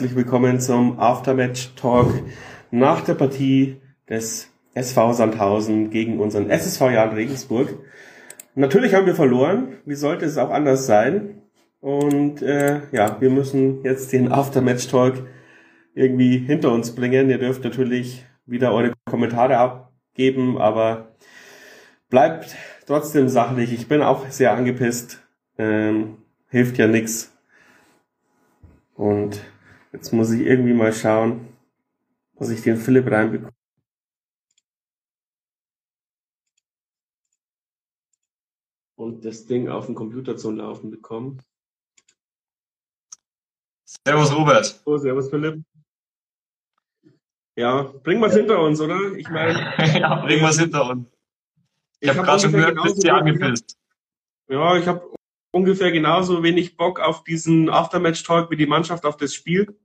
Herzlich willkommen zum Aftermatch Talk nach der Partie des SV Sandhausen gegen unseren SSV Jan Regensburg. Natürlich haben wir verloren. Wie sollte es auch anders sein? Und äh, ja, wir müssen jetzt den Aftermatch Talk irgendwie hinter uns bringen. Ihr dürft natürlich wieder eure Kommentare abgeben, aber bleibt trotzdem sachlich. Ich bin auch sehr angepisst. Ähm, hilft ja nix. Und jetzt muss ich irgendwie mal schauen, dass ich den Philipp reinbekomme. Und das Ding auf dem Computer zum Laufen bekommen. Servus Robert. Oh, servus Philipp. Ja, bringen wir es hinter uns, oder? Ich meine. ja, bringen wir es hinter uns. Ich, ich habe hab gerade schon gehört, bist du angepisst. Ja, ich habe ungefähr genauso wenig Bock auf diesen Aftermatch-Talk wie die Mannschaft auf das Spiel.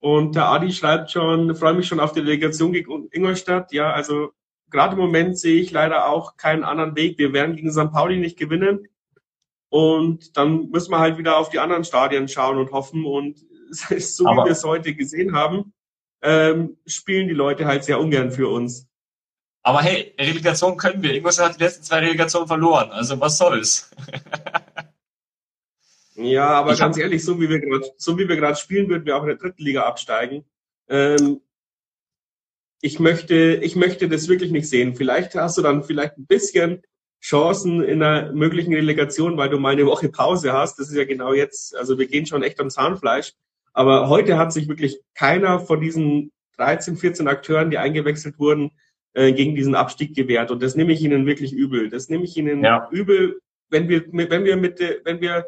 Und der Adi schreibt schon, freue mich schon auf die Delegation gegen Ingolstadt. Ja, also gerade im Moment sehe ich leider auch keinen anderen Weg. Wir werden gegen St. Pauli nicht gewinnen. Und dann müssen wir halt wieder auf die anderen Stadien schauen und hoffen. Und so Aber wie wir es heute gesehen haben, ähm, spielen die Leute halt sehr ungern für uns. Aber hey, Relegation können wir. Ingolstadt hat die letzten zwei Relegationen verloren. Also was soll's? ja, aber ich ganz ehrlich, so wie wir gerade, so wie wir gerade spielen, würden wir auch in der dritten Liga absteigen. Ähm, ich möchte, ich möchte das wirklich nicht sehen. Vielleicht hast du dann vielleicht ein bisschen Chancen in einer möglichen Relegation, weil du mal eine Woche Pause hast. Das ist ja genau jetzt, also wir gehen schon echt am Zahnfleisch. Aber heute hat sich wirklich keiner von diesen 13, 14 Akteuren, die eingewechselt wurden, äh, gegen diesen Abstieg gewährt. Und das nehme ich ihnen wirklich übel. Das nehme ich ihnen ja. übel, wenn wir, wenn wir mit, wenn wir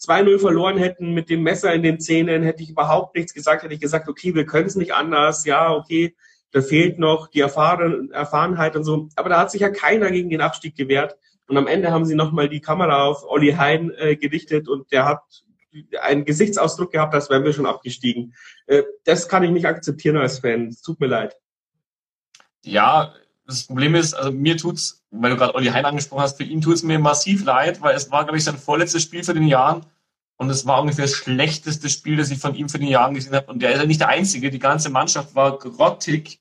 2-0 verloren hätten mit dem Messer in den Zähnen, hätte ich überhaupt nichts gesagt, hätte ich gesagt, okay, wir können es nicht anders, ja, okay, da fehlt noch die Erfahren, Erfahrenheit und so. Aber da hat sich ja keiner gegen den Abstieg gewehrt. Und am Ende haben sie nochmal die Kamera auf Olli Hein äh, gerichtet und der hat einen Gesichtsausdruck gehabt, als wären wir schon abgestiegen. Äh, das kann ich nicht akzeptieren als Fan. Es tut mir leid. Ja, das Problem ist, also mir tut's, weil du gerade Olli Hein angesprochen hast, für ihn tut's mir massiv leid, weil es war, glaube ich, sein vorletztes Spiel für den Jahren und es war ungefähr das schlechteste Spiel, das ich von ihm für den Jahren gesehen habe. Und der ist ja nicht der Einzige, die ganze Mannschaft war grottig.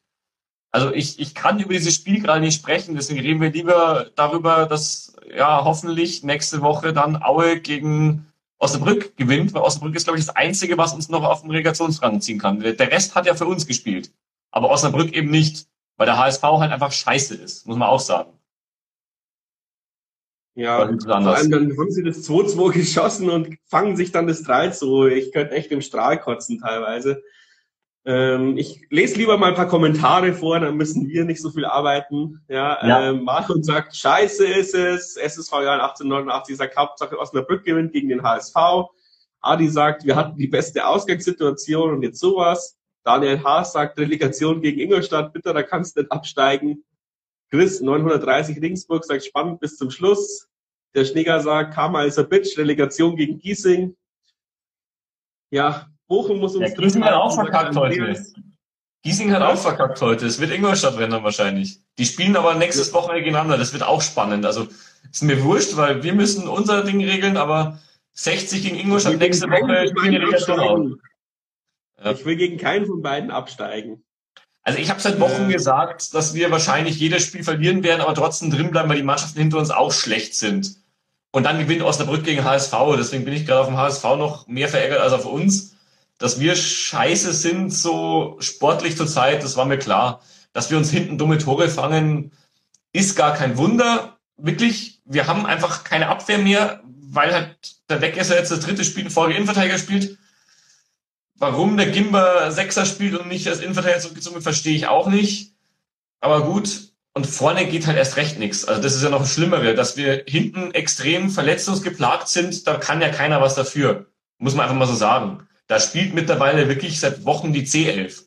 Also ich, ich kann über dieses Spiel gerade nicht sprechen, deswegen reden wir lieber darüber, dass ja hoffentlich nächste Woche dann Aue gegen Osnabrück gewinnt, weil Osnabrück ist, glaube ich, das Einzige, was uns noch auf den Relegationsrang ziehen kann. Der Rest hat ja für uns gespielt, aber Osnabrück eben nicht weil der HSV halt einfach scheiße ist, muss man auch sagen. Ja, vor allem dann haben sie das 2-2 geschossen und fangen sich dann das 3 so. Ich könnte echt im Strahl kotzen teilweise. Ähm, ich lese lieber mal ein paar Kommentare vor, dann müssen wir nicht so viel arbeiten. Ja, ja. Ähm, Marlon sagt, scheiße ist es. SSV Jahren 1889 sagt, Hauptsache Osnabrück gewinnt gegen den HSV. Adi sagt, wir hatten die beste Ausgangssituation und jetzt sowas. Daniel Haas sagt Relegation gegen Ingolstadt, bitte, da kannst du nicht absteigen. Chris 930 Ringsburg sagt spannend bis zum Schluss. Der Schneeger sagt Karma ist a Bitch, Relegation gegen Giesing. Ja, Bochum muss uns ja, Giesing hat auch verkackt heute. Giesing hat auch verkackt heute. Es wird Ingolstadt rennen wahrscheinlich. Die spielen aber nächstes Wochenende gegeneinander. Das wird auch spannend. Also ist mir wurscht, weil wir müssen unser Ding regeln, aber 60 gegen Ingolstadt nächste Woche spielen die Relegation auch. Ja. Ich will gegen keinen von beiden absteigen. Also ich habe seit Wochen äh, gesagt, dass wir wahrscheinlich jedes Spiel verlieren werden, aber trotzdem drin bleiben, weil die Mannschaften hinter uns auch schlecht sind. Und dann gewinnt Osnabrück gegen HSV. Deswegen bin ich gerade auf dem HSV noch mehr verärgert als auf uns. Dass wir scheiße sind, so sportlich zur Zeit, das war mir klar. Dass wir uns hinten dumme Tore fangen, ist gar kein Wunder. Wirklich, wir haben einfach keine Abwehr mehr, weil halt der Wegesser jetzt das dritte Spiel in Folge Innenverteidiger spielt. Warum der Gimba Sechser spielt und nicht als Innenverteidiger zurückgezogen wird, verstehe ich auch nicht. Aber gut. Und vorne geht halt erst recht nichts. Also das ist ja noch das Schlimmere, dass wir hinten extrem verletzungsgeplagt sind. Da kann ja keiner was dafür. Muss man einfach mal so sagen. Da spielt mittlerweile wirklich seit Wochen die C11.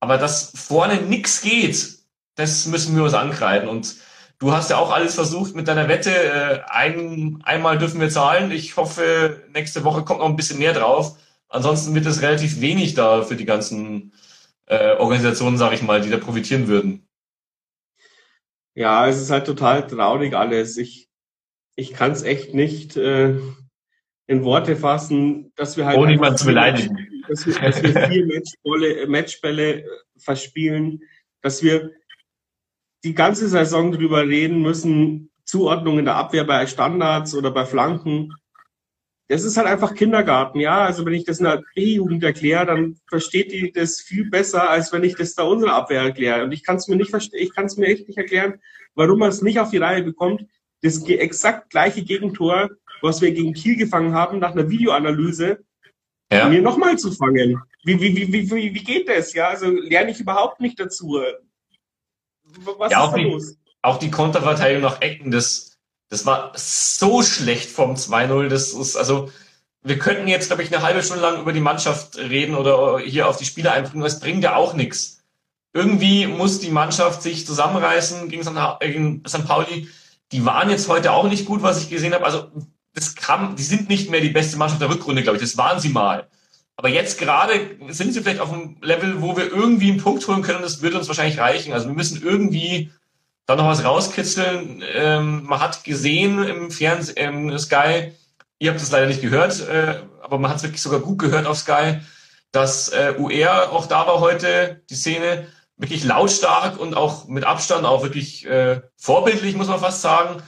Aber dass vorne nichts geht, das müssen wir uns ankreiden. Und du hast ja auch alles versucht mit deiner Wette. Äh, ein, einmal dürfen wir zahlen. Ich hoffe, nächste Woche kommt noch ein bisschen mehr drauf. Ansonsten wird es relativ wenig da für die ganzen äh, Organisationen, sage ich mal, die da profitieren würden. Ja, es ist halt total traurig alles. Ich, ich kann es echt nicht, äh, in Worte fassen, dass wir halt. Ohne jemanden zu beleidigen. Dass wir, dass wir vier Matchbälle, Matchbälle verspielen, dass wir die ganze Saison drüber reden müssen, Zuordnung in der Abwehr bei Standards oder bei Flanken. Das ist halt einfach Kindergarten, ja. Also wenn ich das in der B-Jugend erkläre, dann versteht die das viel besser, als wenn ich das da unserer Abwehr erkläre. Und ich kann es mir nicht verstehen, ich kann es mir echt nicht erklären, warum man es nicht auf die Reihe bekommt, das exakt gleiche Gegentor, was wir gegen Kiel gefangen haben, nach einer Videoanalyse, ja. mir nochmal zu fangen. Wie, wie, wie, wie, wie geht das? Ja, also lerne ich überhaupt nicht dazu. Was ja, ist da die, los? Auch die Konterverteidigung nach Ecken, das, das war so schlecht vom 2-0. Das ist, also, wir könnten jetzt, glaube ich, eine halbe Stunde lang über die Mannschaft reden oder hier auf die Spieler einbringen, das bringt ja auch nichts. Irgendwie muss die Mannschaft sich zusammenreißen gegen St. Pauli. Die waren jetzt heute auch nicht gut, was ich gesehen habe. Also das kam, die sind nicht mehr die beste Mannschaft der Rückrunde, glaube ich. Das waren sie mal. Aber jetzt gerade sind sie vielleicht auf einem Level, wo wir irgendwie einen Punkt holen können. Das wird uns wahrscheinlich reichen. Also wir müssen irgendwie da noch was rauskitzeln. Ähm, man hat gesehen im Fernsehen, ähm, Sky, ihr habt es leider nicht gehört, äh, aber man hat es wirklich sogar gut gehört auf Sky, dass äh, UR auch da war heute, die Szene, wirklich lautstark und auch mit Abstand, auch wirklich äh, vorbildlich, muss man fast sagen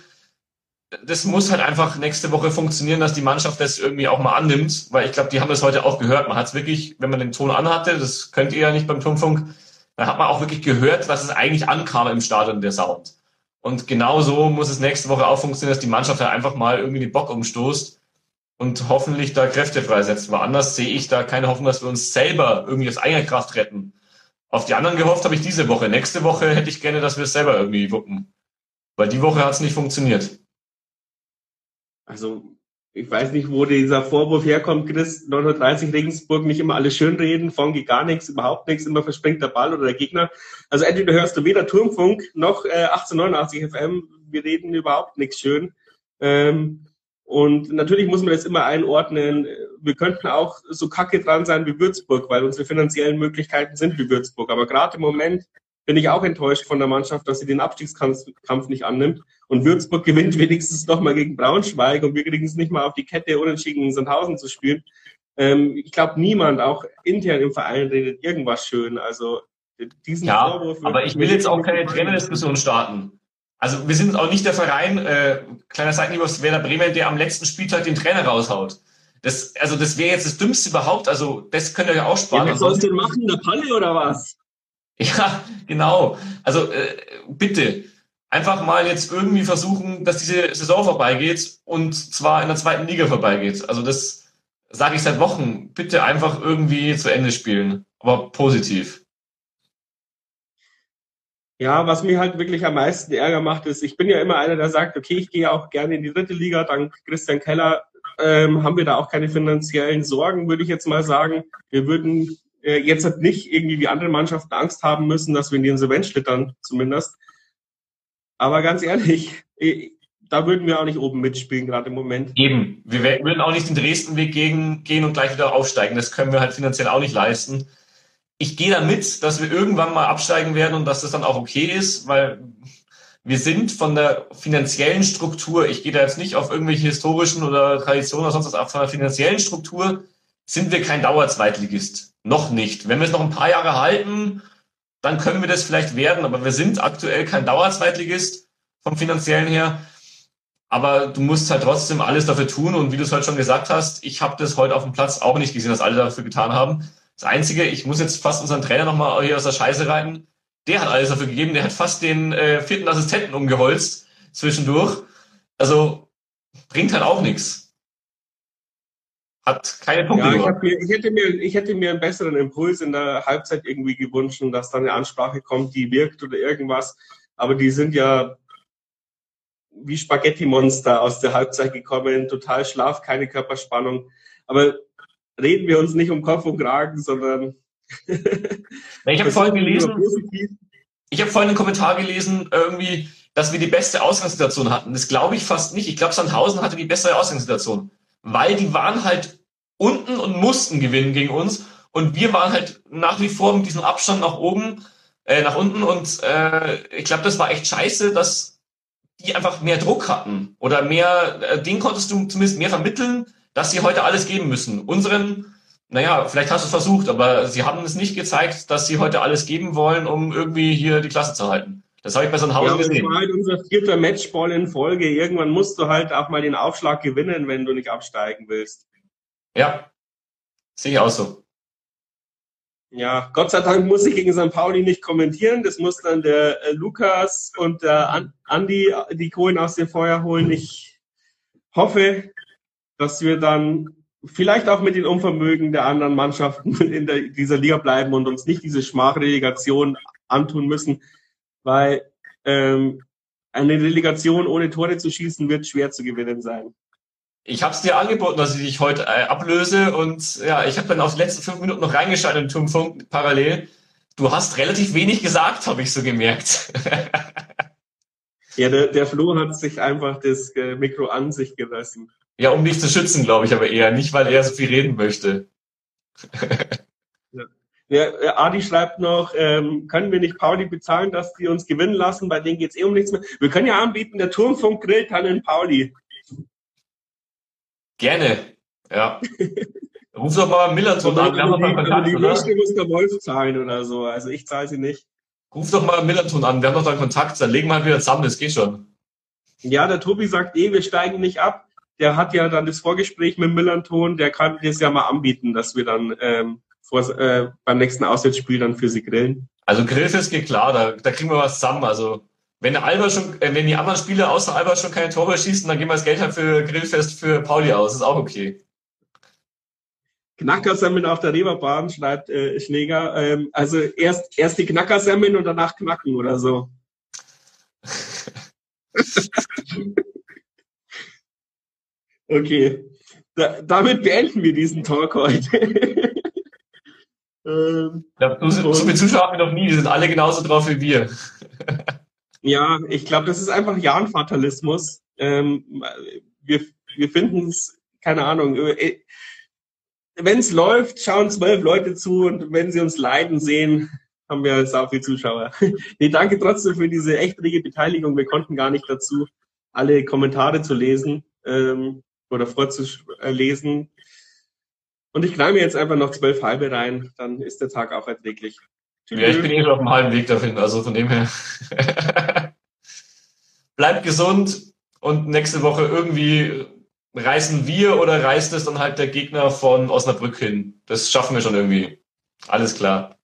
das muss halt einfach nächste Woche funktionieren, dass die Mannschaft das irgendwie auch mal annimmt, weil ich glaube, die haben das heute auch gehört. Man hat es wirklich, wenn man den Ton anhatte, das könnt ihr ja nicht beim Turmfunk, dann hat man auch wirklich gehört, dass es eigentlich ankam im Stadion, der Sound. Und genau so muss es nächste Woche auch funktionieren, dass die Mannschaft halt einfach mal irgendwie den Bock umstoßt und hoffentlich da Kräfte freisetzt. Weil anders sehe ich da keine Hoffnung, dass wir uns selber irgendwie aus eigener Kraft retten. Auf die anderen gehofft habe ich diese Woche. Nächste Woche hätte ich gerne, dass wir es selber irgendwie wuppen. Weil die Woche hat es nicht funktioniert also ich weiß nicht, wo dieser Vorwurf herkommt, Chris, 930 Regensburg, nicht immer alles schönreden, Fongi gar nichts, überhaupt nichts, immer verspringt der Ball oder der Gegner. Also entweder hörst du weder Turmfunk noch äh, 1889 FM, wir reden überhaupt nichts schön. Ähm, und natürlich muss man das immer einordnen. Wir könnten auch so kacke dran sein wie Würzburg, weil unsere finanziellen Möglichkeiten sind wie Würzburg. Aber gerade im Moment bin ich auch enttäuscht von der Mannschaft, dass sie den Abstiegskampf nicht annimmt. Und Würzburg gewinnt wenigstens nochmal gegen Braunschweig und wir kriegen es nicht mal auf die Kette, unentschieden in Sandhausen zu spielen. Ähm, ich glaube, niemand, auch intern im Verein, redet irgendwas schön. Also diesen ja, Vorwurf. Aber ich will jetzt auch keine Trainerdiskussion starten. Also wir sind auch nicht der Verein, äh, kleiner Seitenhieb aus Werder Bremen, der am letzten Spieltag den Trainer raushaut. Das, also das wäre jetzt das Dümmste überhaupt. Also das könnt ihr ja auch sparen. Ja, was sollst du denn machen, der Palle oder was? Ja, genau. Also äh, bitte einfach mal jetzt irgendwie versuchen, dass diese Saison vorbeigeht und zwar in der zweiten Liga vorbeigeht. Also das sage ich seit Wochen. Bitte einfach irgendwie zu Ende spielen, aber positiv. Ja, was mir halt wirklich am meisten Ärger macht, ist, ich bin ja immer einer, der sagt, okay, ich gehe auch gerne in die dritte Liga. Dank Christian Keller ähm, haben wir da auch keine finanziellen Sorgen, würde ich jetzt mal sagen. Wir würden äh, jetzt halt nicht irgendwie wie andere Mannschaften Angst haben müssen, dass wir in die Insolvenz schlittern, zumindest. Aber ganz ehrlich, äh, da würden wir auch nicht oben mitspielen, gerade im Moment. Eben. Wir würden auch nicht den Dresden-Weg gegen, gehen und gleich wieder aufsteigen. Das können wir halt finanziell auch nicht leisten. Ich gehe damit, dass wir irgendwann mal absteigen werden und dass das dann auch okay ist, weil wir sind von der finanziellen Struktur, ich gehe da jetzt nicht auf irgendwelche historischen oder Traditionen oder sonst was, aber von der finanziellen Struktur sind wir kein Dauerzweitligist. Noch nicht. Wenn wir es noch ein paar Jahre halten, dann können wir das vielleicht werden, aber wir sind aktuell kein Dauerzweitligist vom finanziellen her. Aber du musst halt trotzdem alles dafür tun und wie du es heute schon gesagt hast, ich habe das heute auf dem Platz auch nicht gesehen, dass alle dafür getan haben. Das Einzige, ich muss jetzt fast unseren Trainer nochmal hier aus der Scheiße reiten, der hat alles dafür gegeben, der hat fast den äh, vierten Assistenten umgeholzt zwischendurch. Also bringt halt auch nichts hat keine Punkte ja, ich, mir, ich, hätte mir, ich hätte mir einen besseren Impuls in der Halbzeit irgendwie gewünscht, dass da eine Ansprache kommt, die wirkt oder irgendwas. Aber die sind ja wie Spaghetti-Monster aus der Halbzeit gekommen, total schlaf, keine Körperspannung. Aber reden wir uns nicht um Kopf und Kragen, sondern ich habe vorhin gelesen, ich habe vorhin einen Kommentar gelesen, irgendwie, dass wir die beste Ausgangssituation hatten. Das glaube ich fast nicht. Ich glaube, Sandhausen hatte die bessere Ausgangssituation weil die waren halt unten und mussten gewinnen gegen uns. Und wir waren halt nach wie vor mit diesem Abstand nach oben, äh, nach unten. Und äh, ich glaube, das war echt scheiße, dass die einfach mehr Druck hatten. Oder mehr, äh, den konntest du zumindest mehr vermitteln, dass sie heute alles geben müssen. Unseren, naja, vielleicht hast du es versucht, aber sie haben es nicht gezeigt, dass sie heute alles geben wollen, um irgendwie hier die Klasse zu halten. Das habe ich bei Sandhausen ja, gesehen. Das war halt unser vierter Matchball in Folge. Irgendwann musst du halt auch mal den Aufschlag gewinnen, wenn du nicht absteigen willst. Ja, sehe ich auch so. Ja, Gott sei Dank muss ich gegen St. Pauli nicht kommentieren. Das muss dann der äh, Lukas und der Andi die Kohlen aus dem Feuer holen. Ich hoffe, dass wir dann vielleicht auch mit den Unvermögen der anderen Mannschaften in der, dieser Liga bleiben und uns nicht diese Schmachrelegation antun müssen, weil ähm, eine Relegation ohne Tore zu schießen wird schwer zu gewinnen sein ich habe es dir angeboten, dass ich dich heute äh, ablöse und ja, ich habe dann auf die letzten fünf Minuten noch reingeschaltet im Turmfunk parallel. Du hast relativ wenig gesagt, habe ich so gemerkt. ja, der, der Flo hat sich einfach das äh, Mikro an sich gelassen. Ja, um dich zu schützen, glaube ich, aber eher nicht, weil er so viel reden möchte. ja. Ja, Adi schreibt noch, ähm, können wir nicht Pauli bezahlen, dass die uns gewinnen lassen? Bei denen geht's eh um nichts mehr. Wir können ja anbieten, der Turmfunk grillt dann in Pauli. Gerne, ja. Ruf doch mal Millerton an. Wir haben noch Kontakt, die Würste muss der Wolf zahlen oder so. Also ich zahle sie nicht. Ruf doch mal Millerton an. Wir haben noch da Kontakt. Dann legen wir halt wieder zusammen. Das geht schon. Ja, der Tobi sagt eh, wir steigen nicht ab. Der hat ja dann das Vorgespräch mit Millerton. Der kann das ja mal anbieten, dass wir dann ähm, vor, äh, beim nächsten Auswärtsspiel dann für sie grillen. Also Grillfest geht klar. Da, da kriegen wir was zusammen. Also wenn Alba schon, äh, wenn die anderen Spieler außer Alba schon keine Tore schießen, dann gehen wir das Geld halt für Grillfest für Pauli aus. Ist auch okay. Knackersemmeln auf der Reeperbahn, schreibt äh, Schläger. Ähm, also erst, erst die Knackersemmeln und danach knacken oder so. okay. Da, damit beenden wir diesen Talk heute. Ähm, ja, so, so viele Zuschauer haben wir noch nie, die sind alle genauso drauf wie wir. Ja, ich glaube, das ist einfach Jahrenfatalismus. Ähm, wir wir finden es, keine Ahnung, äh, wenn es läuft, schauen zwölf Leute zu und wenn sie uns leiden sehen, haben wir sau viele Zuschauer. nee, danke trotzdem für diese echt rege Beteiligung. Wir konnten gar nicht dazu, alle Kommentare zu lesen ähm, oder vorzulesen. Und ich knall mir jetzt einfach noch zwölf halbe rein, dann ist der Tag auch erträglich. Ja, ich bin eh schon auf dem halben Weg dahin, also von dem her. Bleibt gesund und nächste Woche irgendwie reißen wir oder reißt es dann halt der Gegner von Osnabrück hin. Das schaffen wir schon irgendwie. Alles klar.